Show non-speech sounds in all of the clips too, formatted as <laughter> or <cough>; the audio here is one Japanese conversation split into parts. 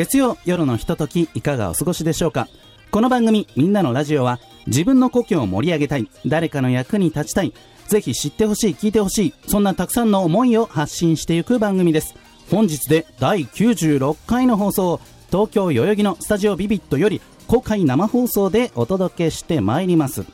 月曜夜のひとときいかがお過ごしでしょうか？この番組「みんなのラジオは」自分の故郷を盛り上げたい誰かの役に立ちたいぜひ知ってほしい聞いてほしいそんなたくさんの思いを発信していく番組です。本日で第96回の放送東京代々木のスタジオビビットより公開生放送でお届けしてまいります。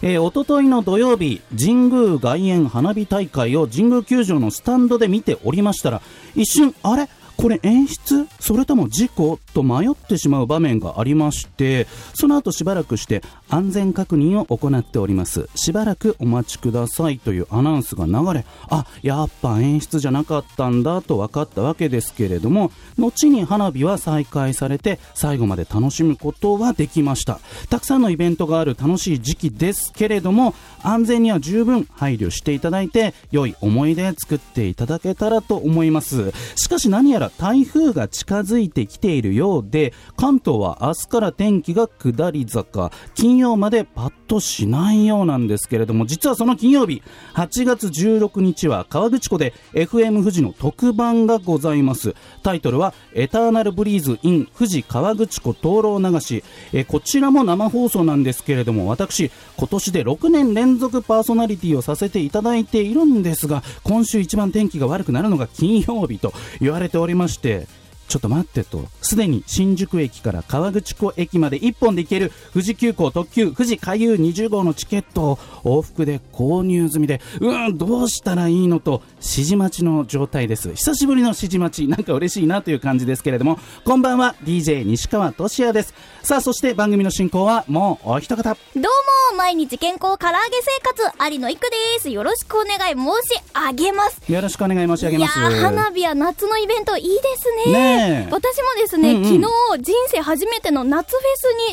えー、おとといの土曜日、神宮外苑花火大会を神宮球場のスタンドで見ておりましたら、一瞬、あれ？これ演出？それとも事故？と迷ってしまう場面がありましてその後しばらくして安全確認を行っております。しばらくお待ちくださいというアナウンスが流れあやっぱ演出じゃなかったんだと分かったわけですけれども後に花火は再開されて最後まで楽しむことはできました。たくさんのイベントがある楽しい時期ですけれども安全には十分配慮していただいて良い思い出作っていただけたらと思います。しかし何やら台風が近づいてきているようで関東は明日から天気が下り坂。金曜までパッとしないようなんですけれども実はその金曜日8月16日は川口湖で FM 富士の特番がございます。タイトルはエターナルブリーズ in 富士川口湖灯籠流し。えこちらも生放送なんですけれども私今年で6年連続パーソナリティをさせていただいているんですが今週一番天気が悪くなるのが金曜日と言われております。りましてちょっと待ってと、すでに新宿駅から川口湖駅まで1本で行ける富士急行特急富士海遊20号のチケットを往復で購入済みで、うーん、どうしたらいいのと、指示待ちの状態です。久しぶりの指示待ち、なんか嬉しいなという感じですけれども、こんばんは、DJ 西川俊也です。さあ、そして番組の進行はもうお一方。どうも、毎日健康唐揚げ生活、有野いくです。よろしくお願い申し上げます。よろしくお願い申し上げます。いや花火や夏のイベントいいですね。ね私もですね、うんうん、昨日人生初めての夏フェ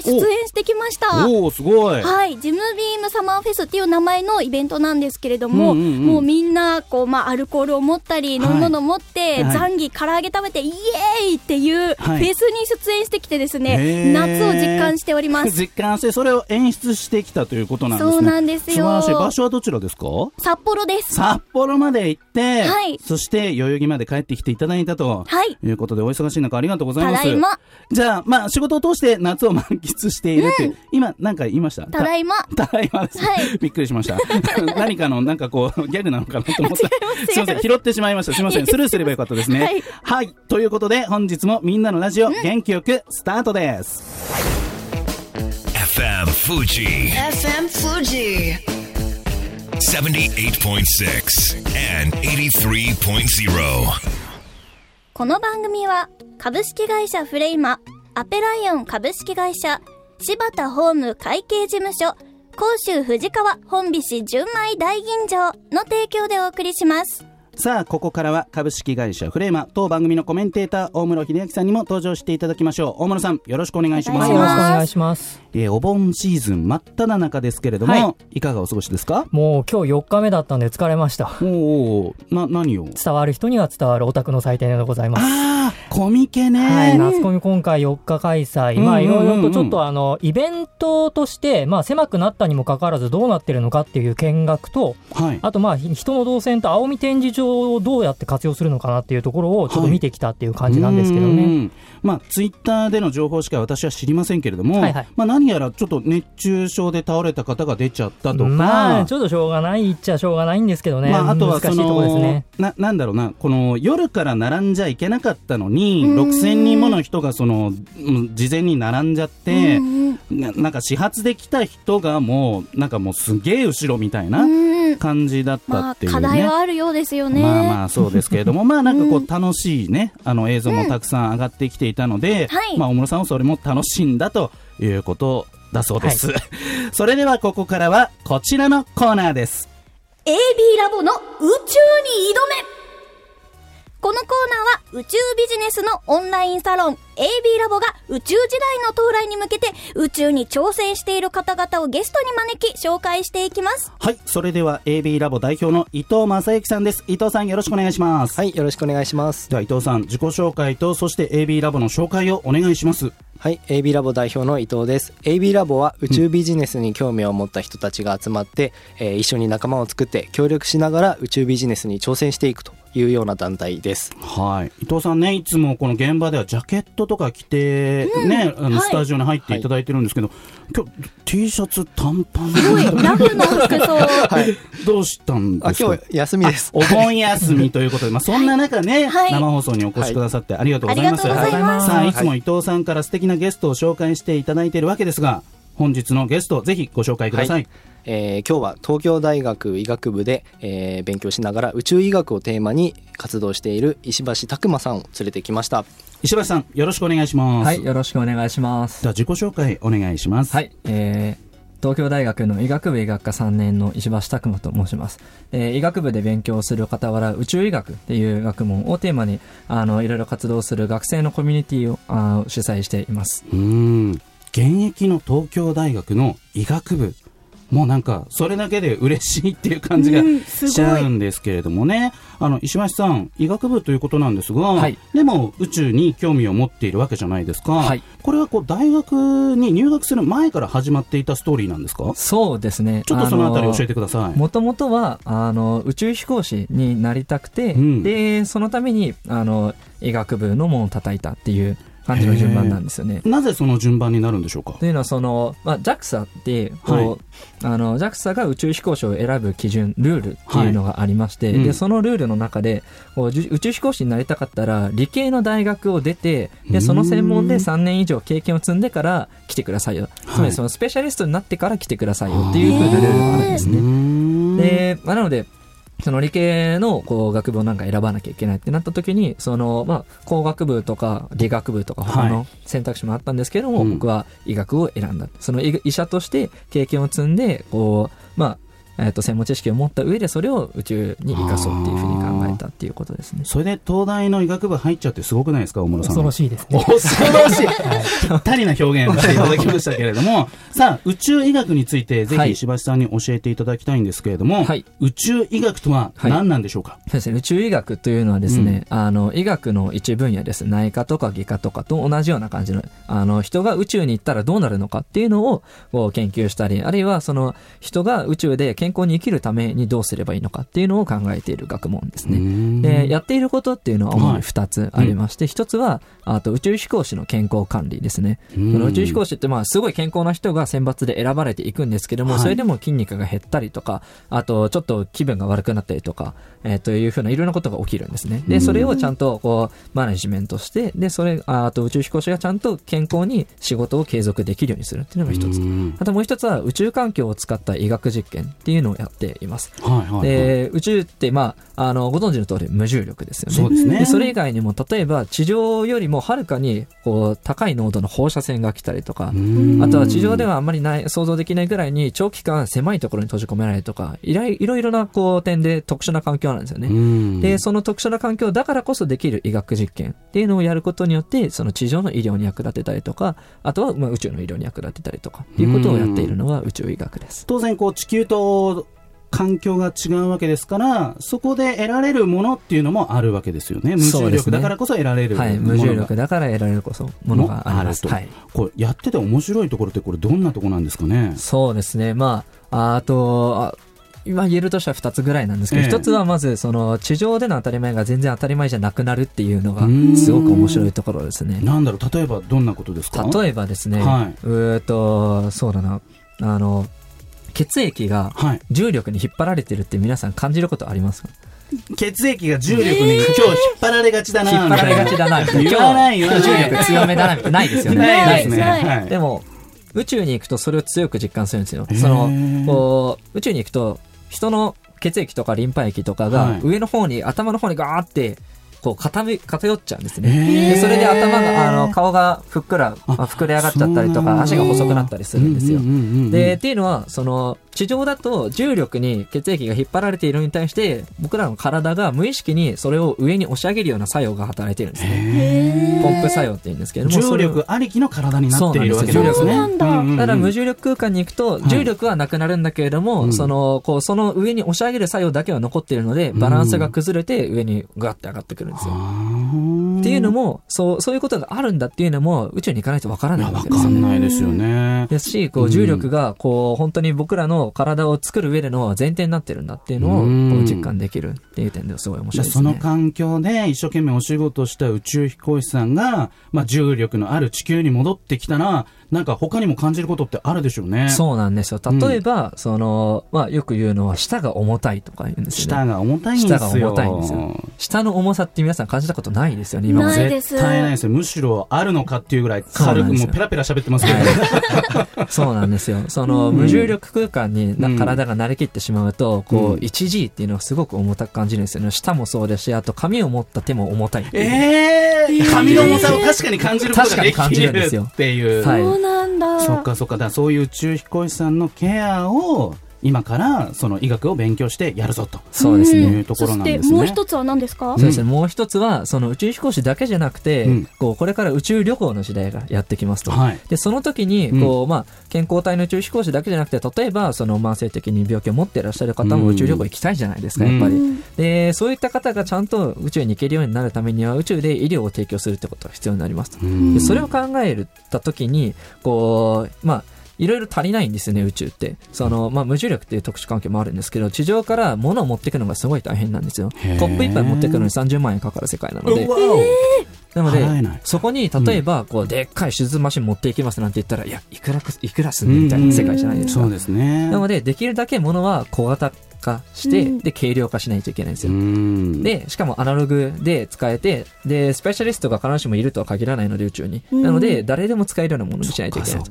スに出演してきました。おおすごい。はい。ジムビームサマーフェスっていう名前のイベントなんですけれども、うんうんうん、もうみんなこう、まあ、アルコールを持ったり飲み物を持って、はい、ザンギ唐揚げ食べてイエーイっていうフェスに出演してきてですね、はい、夏を実感しております。<laughs> 実感してそれを演出してきたということなんですね。そうなんですよ。場所はどちらですか？札幌です。札幌まで行って、はい、そして代々木まで帰ってきていただいたと、はい、いうことでお忙しい中ありがとうございます。じゃあ、まあ、仕事を通して夏を満喫しているって、うん、今、なんか言いました？ただいま。ただいまです。はい、びっくりしました。<laughs> 何かの、なんかこう、ギャグなのかなと思った。<laughs> すみません、拾ってしまいました。すみません、スルーすればよかったですね。はい、はい。ということで、本日もみんなのラジオ、うん、元気よくスタートです。FM Fuji. FM Fuji. 78.6 and 83.0. この番組は株式会社フレイマ、アペライオン株式会社、柴田ホーム会計事務所、甲州藤川本菱純米大吟醸の提供でお送りします。さあここからは株式会社フレーマ当番組のコメンテーター大室秀明さんにも登場していただきましょう。大室さんよろしくお願いします。よろしくお願いします。えー、お盆シーズン真っ只中ですけれども、はい、いかがお過ごしですか？もう今日4日目だったんで疲れました。おおな何を？伝わる人には伝わるオタクの祭典でございます。ああコミケね。はい夏コミ今回4日開催、まあいろいろとちょっとあのイベントとしてまあ狭くなったにもかかわらずどうなってるのかっていう見学と、はい、あとまあ人の動線と青海展示場をどうやって活用するのかなっていうところをちょっと見てきたっていう感じなんですけどね。はい、まあ、ツイッターでの情報しか私は知りませんけれども、はいはい、まあ、何やらちょっと熱中症で倒れた方が出ちゃったとか、まあ、ちょっとしょうがないっちゃしょうがないんですけどね、まあ、あとはその、ね、ななんだろうな、この夜から並んじゃいけなかったのに、6000人もの人がその事前に並んじゃって、ななんか始発で来た人がもう、なんかもうすげえ後ろみたいな感じだったっていう、ね、まあ、課題はあるようですよね。まあまあそうですけれども、<laughs> まあなんかこう楽しいね、あの映像もたくさん上がってきていたので、うん、まあ大室さんはそれも楽しんだということだそうです。はい、<laughs> それではここからはこちらのコーナーです。AB ラボの宇宙に挑めこのコーナーは宇宙ビジネスのオンラインサロン AB ラボが宇宙時代の到来に向けて宇宙に挑戦している方々をゲストに招き紹介していきます。はいそれでは AB ラボ代表の伊藤正幸さんです。伊藤さんよろしくお願いします。はいよろしくお願いします。では伊藤さん自己紹介とそして AB ラボの紹介をお願いします。はい AB ラボ代表の伊藤です。AB ラボは宇宙ビジネスに興味を持った人たちが集まって、うん、えー、一緒に仲間を作って協力しながら宇宙ビジネスに挑戦していくというような団体です。はい。伊藤さんね、いつもこの現場ではジャケットとか着て、ね、うん、あの、スタジオに入っていただいてるんですけど、はい、今日 T シャツ短パンすごい、ラフの服装。はい。どうしたんですか？今日休みです。お盆休みということで、まあ <laughs> そんな中ね、はい、生放送にお越しくださってありがとうございます。はい、ますさあ、いつも伊藤さんから素敵なゲストを紹介していただいているわけですが、本日のゲスト、ぜひご紹介くださいえー、今日は東京大学医学部で、えー、勉強しながら宇宙医学をテーマに活動している石橋拓磨さんを連れてきました石橋さんよろしくお願いしますはいよろしくお願いしますでは自己紹介お願いしますはい、えー東京大学の医学部医学科3年の石橋拓磨と申します。えー、医学部で勉強する傍ら宇宙医学っていう学問をテーマにあのいろいろ活動する学生のコミュニティをあ主催しています。うん。現役の東京大学の医学部もうなんか、それだけで嬉しいっていう感じがしちゃうんですけれどもね。あの、石橋さん、医学部ということなんですが、はい、でも宇宙に興味を持っているわけじゃないですか。はい、これはこう、大学に入学する前から始まっていたストーリーなんですか？そうですね。ちょっとそのあたり教えてください。もともとは、あの、宇宙飛行士になりたくて、うん、で、そのために、あの、医学部の門を叩いたっていう感じの順番なんですよね。なぜその順番になるんでしょうか？というのはその、まあ、JAXA ってこう、はい、あの JAXA が宇宙飛行士を選ぶ基準ルールっていうのがありまして、はい、でそのルールの中でこう宇宙飛行士になりたかったら理系の大学を出てでその専門で3年以上経験を積んでから来てくださいよ、つまりそのスペシャリストになってから来てくださいよっていうふうなルールがあるんですね。で、まあ、なのでその理系のこう学部をなんか選ばなきゃいけないってなった時に、その、まあ、工学部とか理学部とか他の選択肢もあったんですけども、はい、僕は医学を選んだ。その医者として経験を積んで、こう、まあ、えー、と専門知識を持った上でそれを宇宙に生かそうっていうふうに考えたっていうことですね。それで東大の医学部入っちゃってすごくないですか？大室さん。恐ろしいですね。恐ろしい、<laughs> ぴったりな表現をしていただきましたけれども。さ <laughs> あ宇宙医学についてぜひ石橋さんに教えていただきたいんですけれども、はい、宇宙医学とは何なんでしょうか、はい、そうですね。宇宙医学というのはですね、うん、あの医学の一分野です。内科とか外科とかと同じような感じのあの人が宇宙に行ったらどうなるのかっていうのをこう研究したりあるいはその人が宇宙で健康に生きるためにどうすればいいのかっていうのを考えている学問ですね。で、やっていることっていうのは主に2つありまして、1つは、あと宇宙飛行士の健康管理ですね。その宇宙飛行士ってまあすごい健康な人が選抜で選ばれていくんですけども、それでも筋肉が減ったりとか、あとちょっと気分が悪くなったりとか、えー、というふうないろんなことが起きるんですね。で、それをちゃんとこう、マネジメントして、で、それ、あと宇宙飛行士がちゃんと健康に仕事を継続できるようにするっていうのが一つ。あともう一つは宇宙環境を使った医学実験っていうのをやっています。はいはいはい、で、宇宙って、まあ、あの、ご存知の通り無重力ですよね。そうですね。で、それ以外にも、例えば地上よりもはるかに、こう、高い濃度の放射線が来たりとか、あとは地上ではあんまりない、想像できないぐらいに長期間狭いところに閉じ込められるとか、いろいろな、こう、点で特殊な環境なんですよね。で、その特殊な環境だからこそできる医学実験っていうのをやることによって、その地上の医療に役立てたりとか、あとはまあ宇宙の医療に役立てたりとか、っていうことをやっているのが宇宙医学です。当然、こう、地球と環境が違うわけですから、そこで得られるものっていうのもあるわけですよね。無重力だからこそ得られるものが、ね、はい、無重力だから得られるこそものがあると。はい、これやってて面白いところってこれどんなところなんですかね？そうですね。まあ、あと、あ今言えるとしては2つぐらいなんですけど、一、えつはまずその地上での当たり前が全然当たり前じゃなくなるっていうのがすごく面白いところですね。なんだろう？例えばどんなことですか？例えばですね、はい、うとそうだなあの血液が重力に引っ張られてるって皆さん感じることありますか、血液が重力に、今日引っ張られがちだな引っ張られがちだな言わないよ、重力強めだなな。いですよね。ないですね、でも宇宙に行くとそれを強く実感するんですよ。そのこう宇宙に行くと人の血液とかリンパ液とかが上の方に、頭の方にガーってこう傾偏っちゃうんですね。でそれで頭が、あの、顔がふっくら、膨れ上がっちゃったりとか、足が細くなったりするんですよ。で、っていうのは、その、地上だと重力に血液が引っ張られているのに対して、僕らの体が無意識にそれを上に押し上げるような作用が働いてるんですね。ポンプ作用って言うんですけれども。重力ありきの体になっているわけですね。だから無重力空間に行くと、重力はなくなるんだけれども、はい、その、こう、その上に押し上げる作用だけは残っているので、バランスが崩れて上にガッて上がってくるんですよ。っていうのも、そう、そういうことがあるんだっていうのも、宇宙に行かないとわからないわけですよね。わかんないですよね。ですし、こう、重力が、こう、本当に僕らの体を作る上での前提になってるんだっていうのを、実感できるっていう点ではすごい面白いですね。その環境で一生懸命お仕事した宇宙飛行士さんが、まあ、重力のある地球に戻ってきたら、なんか他にも感じることってあるでしょうね。そうなんですよ。例えば、うん、その、まあよく言うのは、舌が重たいとか言うんですよね。舌が重たいんですよ。舌が重たいんですよ。舌の重さって皆さん感じたことないですよね、今も。絶対ないですよ。むしろあるのかっていうぐらい軽く、もうペラペラ喋ってますけど。<laughs> そうなんですよ。その、無重力空間に体が慣れきってしまうと、こう、1G っていうのはすごく重たく感じるんですよね。舌もそうですし、あと髪を持った手も重たいええー、髪の重さを確かに感じることができるっていう。そうなんだ。っかそっかだそういう宇宙飛行士さんのケアを今からその医学を勉強してやるぞとそうですねいうところなんですね。もう一つは何ですか？そうですね。もう一つはその宇宙飛行士だけじゃなくて、うん、こうこれから宇宙旅行の時代がやってきますと。はい、でその時にこう、うん、まあ健康体の宇宙飛行士だけじゃなくて例えばその慢性的に病気を持っていらっしゃる方も宇宙旅行行きたいじゃないですか、やっぱり。でそういった方がちゃんと宇宙に行けるようになるためには宇宙で医療を提供するってことが必要になりますと。でそれを考えた時にこうまあいろいろ足りないんですよね、宇宙って。その、まあ、無重力っていう特殊環境もあるんですけど、地上から物を持っていくのがすごい大変なんですよ。コップ一杯持っていくのに30万円かかる世界なので。なので、そこに、例えば、こう、でっかい手術マシン持っていきますなんて言ったら、いや、いくら、いくらすんねみたいな世界じゃないですか。そうですね。なので、できるだけ物は小型化して、うん、で、軽量化しないといけないんですよ。で、しかもアナログで使えて、で、スペシャリストが必ずしもいるとは限らないので、宇宙に。なので、誰でも使えるようなものにしないといけない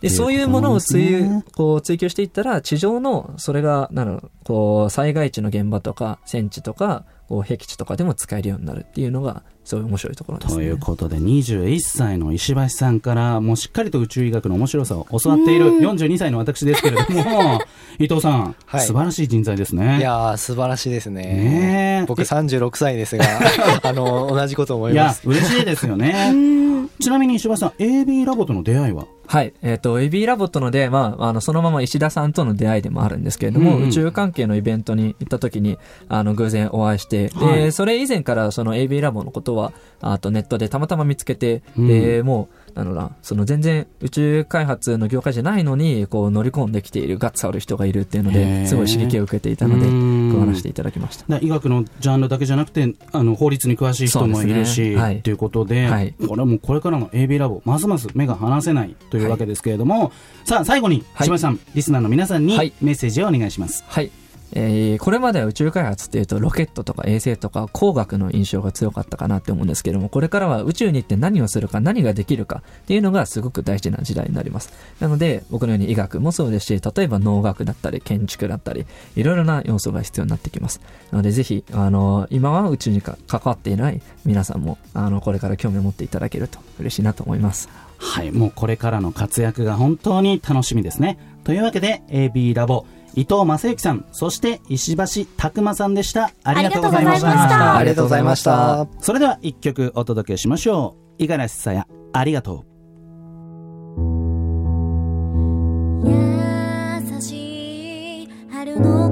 で、そういうものを追こう追求していったら、地上の、それが、なの、こう、災害地の現場とか、戦地とか、こう、僻地とかでも使えるようになるっていうのが、そういう面白いところです、ね、ということで、21歳の石橋さんから、もうしっかりと宇宙医学の面白さを教わっている42歳の私ですけれども、<laughs> 伊藤さん、はい、素晴らしい人材ですね。いや素晴らしいですね。ね僕36歳ですが、<laughs> あの、同じこと思います。いや、嬉しいですよね。ちなみに石橋さん、AB ラボとの出会いは？はい。えっ、ー、と、エビーラボットので、まあ、あの、そのまま石田さんとの出会いでもあるんですけれども、うんうん、宇宙関係のイベントに行った時に、あの、偶然お会いして、はい、で、それ以前からその AB ラボのことは、あとネットでたまたま見つけて、うん、で、もう、なのな、その全然宇宙開発の業界じゃないのに、こう乗り込んできているガッツある人がいるっていうので、すごい刺激を受けていたので、加わらせていただきました。医学のジャンルだけじゃなくて、あの、法律に詳しい人もいるし、ね。はい、ということで、はい、これはもうこれからの AB ラボ、ますます目が離せないというわけですけれども、はい、さあ、最後に、島井さん、リスナーの皆さんにメッセージをお願いします。はいえー、これまでは宇宙開発っていうとロケットとか衛星とか工学の印象が強かったかなって思うんですけどもこれからは宇宙に行って何をするか何ができるかっていうのがすごく大事な時代になります。なので僕のように医学もそうですし例えば農学だったり建築だったりいろいろな要素が必要になってきます。なのでぜひあの今は宇宙に関わっていない皆さんもあのこれから興味を持っていただけると嬉しいなと思います。はいもうこれからの活躍が本当に楽しみですね。というわけで AB ラボ。伊藤正幸さん、そして石橋拓磨さんでした。ありがとうございました。ありがとうございました。それでは一曲お届けしましょう。五十嵐さや、ありがとう。誰にも見せ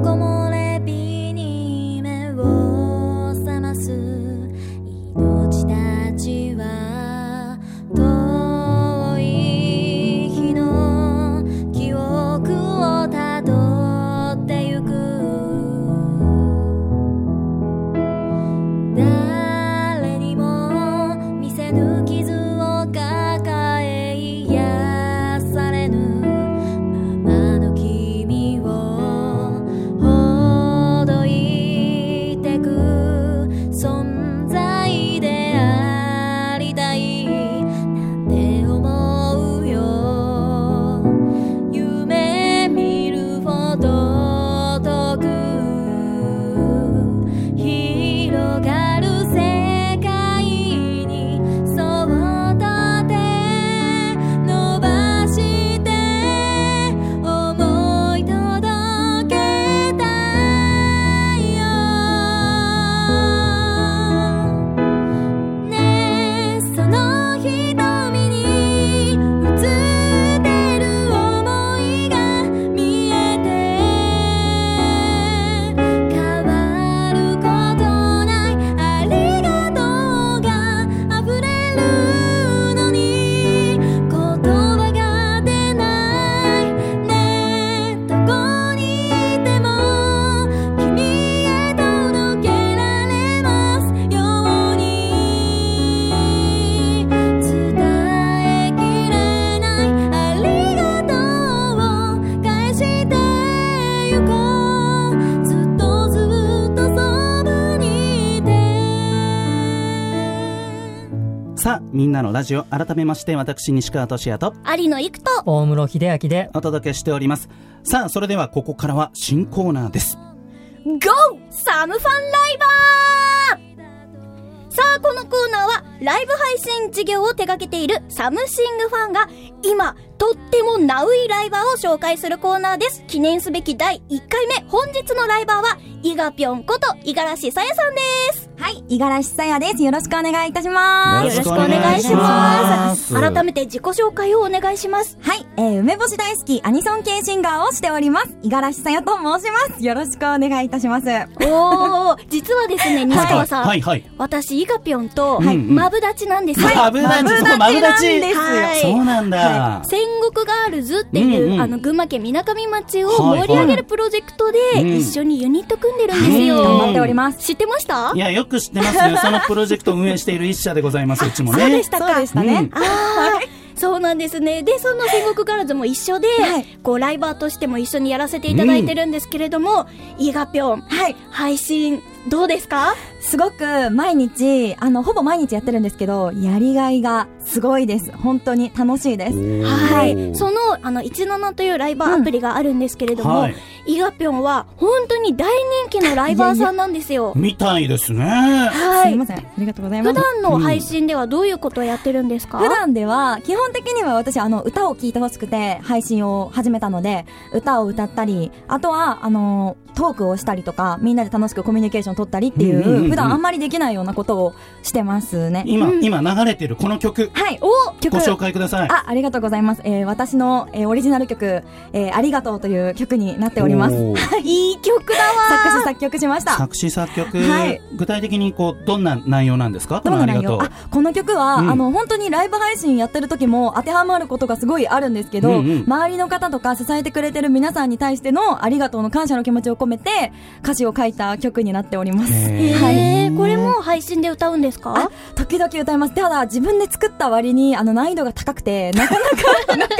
みんなのラジオ改めまして私西川俊也と有野育と大室秀明でお届けしております。さあそれではここからは新コーナーです。GO! サムファンライバー！さあ、このコーナーは、ライブ配信事業を手掛けているサムシングファンが、今、とってもナウイライバーを紹介するコーナーです。記念すべき第1回目、本日のライバーは、伊賀ぴょんこと、五十嵐さやさんです。はい、五十嵐さやです。よろしくお願いいたします。よろしくお願いします。改めて自己紹介をお願いします。はい、えー、梅干し大好きアニソン系シンガーをしております。五十嵐さやと申します。よろしくお願いいたします。おー、実はですね、西川さん。はい、はい、私、伊賀ぴょんと、マブダチなんですよ。マブダチ、マブダチ。そうなんだ。戦国ガールズっていう、あの、群馬県みなかみ町を盛り上げるプロジェクトで、一緒にユニット組んでるんですよ。頑張っております。知ってました？いや、よく知ってますよ。<laughs> そのプロジェクトを運営している一社でございます、うちもね。そうでしたか。そうでしたね。ああ。そうなんですね。で、その戦国ガールズも一緒で、はい、こう、ライバーとしても一緒にやらせていただいてるんですけれども、うん、イガぴょん、はい、配信、どうですか？すごく毎日、あの、ほぼ毎日やってるんですけど、やりがいがすごいです。本当に楽しいです。はい。その、あの、17というライバーアプリがあるんですけれども、うんはい、イガピョンは本当に大人気のライバーさんなんですよ。みたいですね。はい。すみません。ありがとうございます。普段の配信ではどういうことをやってるんですか、うん、普段では、基本的には私、あの、歌を聴いてほしくて配信を始めたので、歌を歌ったり、あとは、あの、トークをしたりとか、みんなで楽しくコミュニケーション取ったりっていう、普段あんまりできないようなことをしてますね。今、今流れてるこの曲。はい、お曲。ご紹介ください。あ、ありがとうございます。えー、私の、えー、オリジナル曲、えー、ありがとうという曲になっております。<laughs> いい曲だわ作詞作曲しました。作詞作曲。はい。具体的にこう、どんな内容なんですか？どんな内容？あ、この曲は、うん、あの、本当にライブ配信やってる時も当てはまることがすごいあるんですけど、うんうん、周りの方とか支えてくれてる皆さんに対してのありがとうの感謝の気持ちを込めて、歌詞を書いた曲になっております。はい。これも配信で歌うんですか？時々歌います。ただ、自分で作った割に、あの、難易度が高くて、なかなか、なか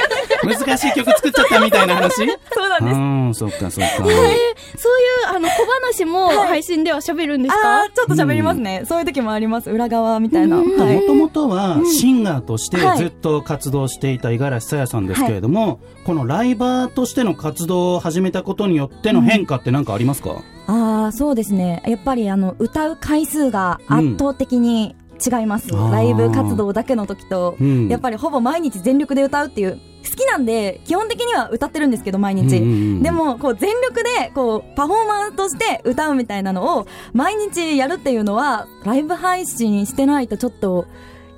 なか <laughs> 難しい曲作っちゃったみたいな話？<laughs> そうなんです。うん、そっかそっか。えー、そういう、あの、小話も配信では喋るんですか、はい、ちょっと喋りますね、うん。そういう時もあります。裏側みたいな。もともとは、シンガーとしてずっと活動していた五十嵐さやさんですけれども、はい、このライバーとしての活動を始めたことによっての変化って何かありますか、うんああ、そうですね。やっぱりあの、歌う回数が圧倒的に違います。うん、ライブ活動だけの時と、うん、やっぱりほぼ毎日全力で歌うっていう、好きなんで、基本的には歌ってるんですけど、毎日。でも、こう、全力で、こう、パフォーマンスとして歌うみたいなのを、毎日やるっていうのは、ライブ配信してないとちょっと、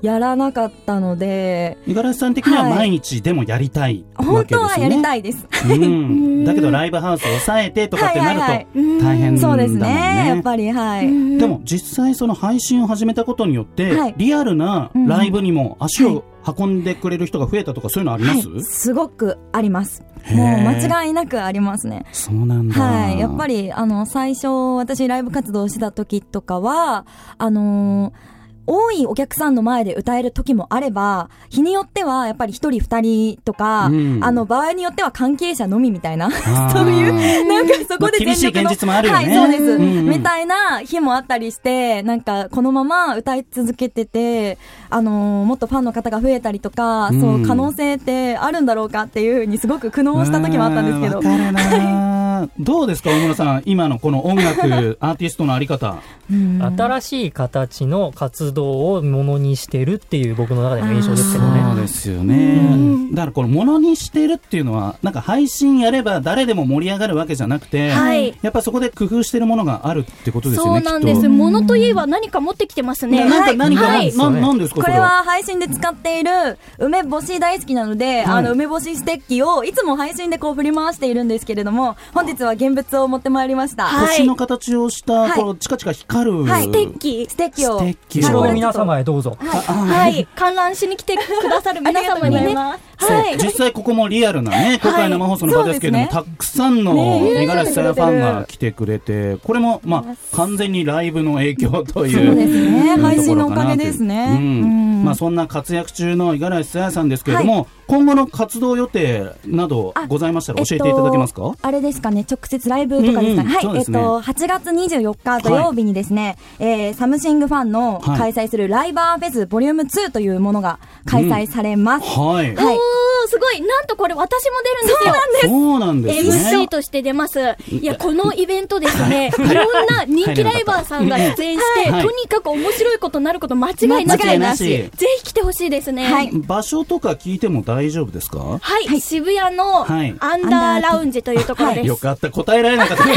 やらなかったので。五十嵐さん的には毎日でもやりたいわけですよね、本当はやりたいです、うん、だけどライブハウスを抑えてとかってなると大変だもんね、そうですね。やっぱりはい。でも実際その配信を始めたことによって、はい、リアルなライブにも足を運んでくれる人が増えたとかそういうのあります、はい、すごくあります。もう間違いなくありますね。そうなんだ。はい。やっぱり、あの、最初、私ライブ活動してた時とかは、あのー多いお客さんの前で歌える時もあれば、日によってはやっぱり一人二人とか、うん、あの場合によっては関係者のみみたいな、<laughs> そういう、なんかそこで全力の、現実もあるよね。はい、そうです、うんうん、みたいな日もあったりして、なんかこのまま歌い続けてて、あのー、もっとファンの方が増えたりとか、うん、そう可能性ってあるんだろうかっていうふうにすごく苦悩した時もあったんですけど。どうですか、大村さん、今のこの音楽、<laughs> アーティストのあり方。新しい形の活動をものにしてるっていう僕の中での印象ですけどね。そうですよね。だからこのものにしてるっていうのは、なんか配信やれば誰でも盛り上がるわけじゃなくて、はい、やっぱそこで工夫してるものがあるってことですよね。そうなんです。ものといえば何か持ってきてますね。なんか何か、はい、ななんですかこれは配信で使っている梅干し大好きなので、あの梅干しステッキをいつも配信でこう振り回しているんですけれども、本日は現物を持ってまいりました。星の形をした、このチカチカ光る、はい、ステッキ。ステッキを。ステッキを。皆様へどうぞ。はい。観覧しに来てくださる <laughs> 皆様にね、はい、実際ここもリアルなね、公開生放送の場ですけれども、はいね、たくさんの五十嵐さやファンが来てくれて、これも、まあ、完全にライブの影響という。そうですね。配信のおかげですね。うん。まあ、そんな活躍中の五十嵐さやさんですけれども、はい今後の活動予定などございましたら教えていただけますか、えっと、あれですかね、直接ライブとかですか？ね。はい、ね、えっと、8月24日土曜日にですね、はい、えー、サムシングファンの開催するライバーフェスボリューム2というものが開催されます。うん、はい。はい。すごいなんとこれ私も出るんですよ。そうなんです。そうなんですね。MC として出ます。いや、このイベントですね、いろんな人気ライバーさんが出演して、とにかく面白いことになること間違いなし。ぜひ来てほしいですね。はい。場所とか聞いても大丈夫ですか？はい、渋谷のアンダーラウンジというところです。よかった、答えられなかった。<laughs> ど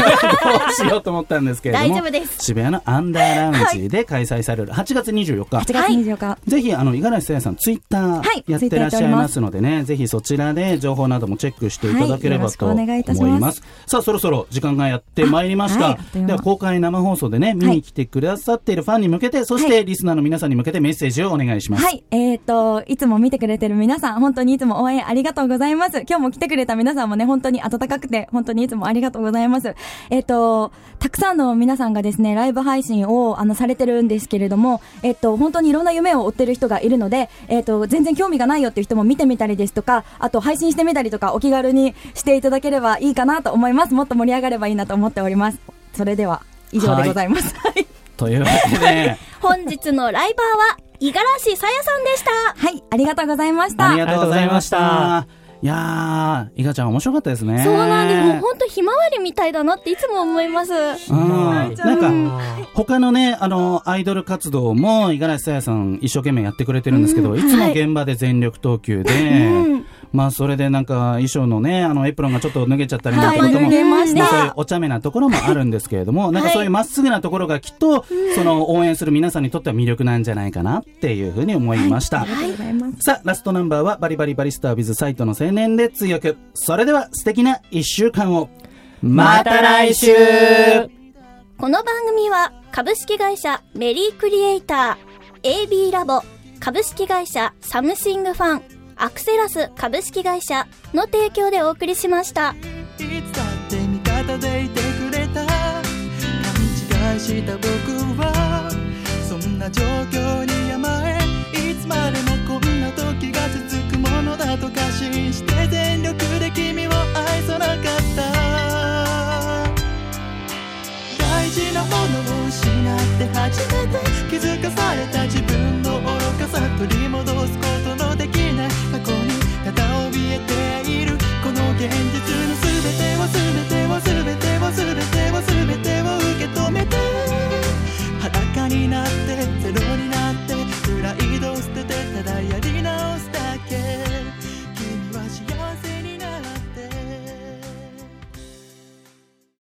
うしようと思ったんですけれども。大丈夫です。渋谷のアンダーラウンジで開催される8月24日。8月24日。ぜひ、あの、五十嵐さやさん、ツイッターやってらっしゃいますのでね、ぜひそちらで情報などもチェックしていただければと思います。さあ、そろそろ時間がやってまいりました。では、公開生放送でね、見に来てくださっているファンに向けて、そしてリスナーの皆さんに向けてメッセージをお願いします。はい、えっと、いつも見てくれてる皆さん、本当にいつも応援ありがとうございます。今日も来てくれた皆さんもね、本当に温かくて、本当にいつもありがとうございます。えっ、ー、と、たくさんの皆さんがですね、ライブ配信を、あの、されてるんですけれども、えっ、ー、と、本当にいろんな夢を追ってる人がいるので、えっ、ー、と、全然興味がないよっていう人も見てみたりですとか、あと、配信してみたりとか、お気軽にしていただければいいかなと思います。もっと盛り上がればいいなと思っております。それでは、以上でございます。はい。<laughs> というわけで、<laughs> 本日のライバーは、五十嵐さやさんでした。はい、ありがとうございました。ありがとうございました。いやー、いがちゃん面白かったですね。そうなんです。もう本当ひまわりみたいだなっていつも思います。うん。なんか、他のね、あの、アイドル活動も、五十嵐さやさん一生懸命やってくれてるんですけど、うん、いつも現場で全力投球で、うんまあそれでなんか衣装のね、あのエプロンがちょっと脱げちゃったりなんてことも、まあそういうお茶目なところもあるんですけれども、なんかそういうまっすぐなところがきっと、その応援する皆さんにとっては魅力なんじゃないかなっていうふうに思いました。さあ、ラストナンバーはバリバリバリスタービズサイトの青年で強く。それでは素敵な一週間を。また来週この番組は株式会社メリークリエイター AB ラボ株式会社サムシングファンアクセラス株式会社の提供でお送りしました。いつだって味方でいてくれた勘違いした僕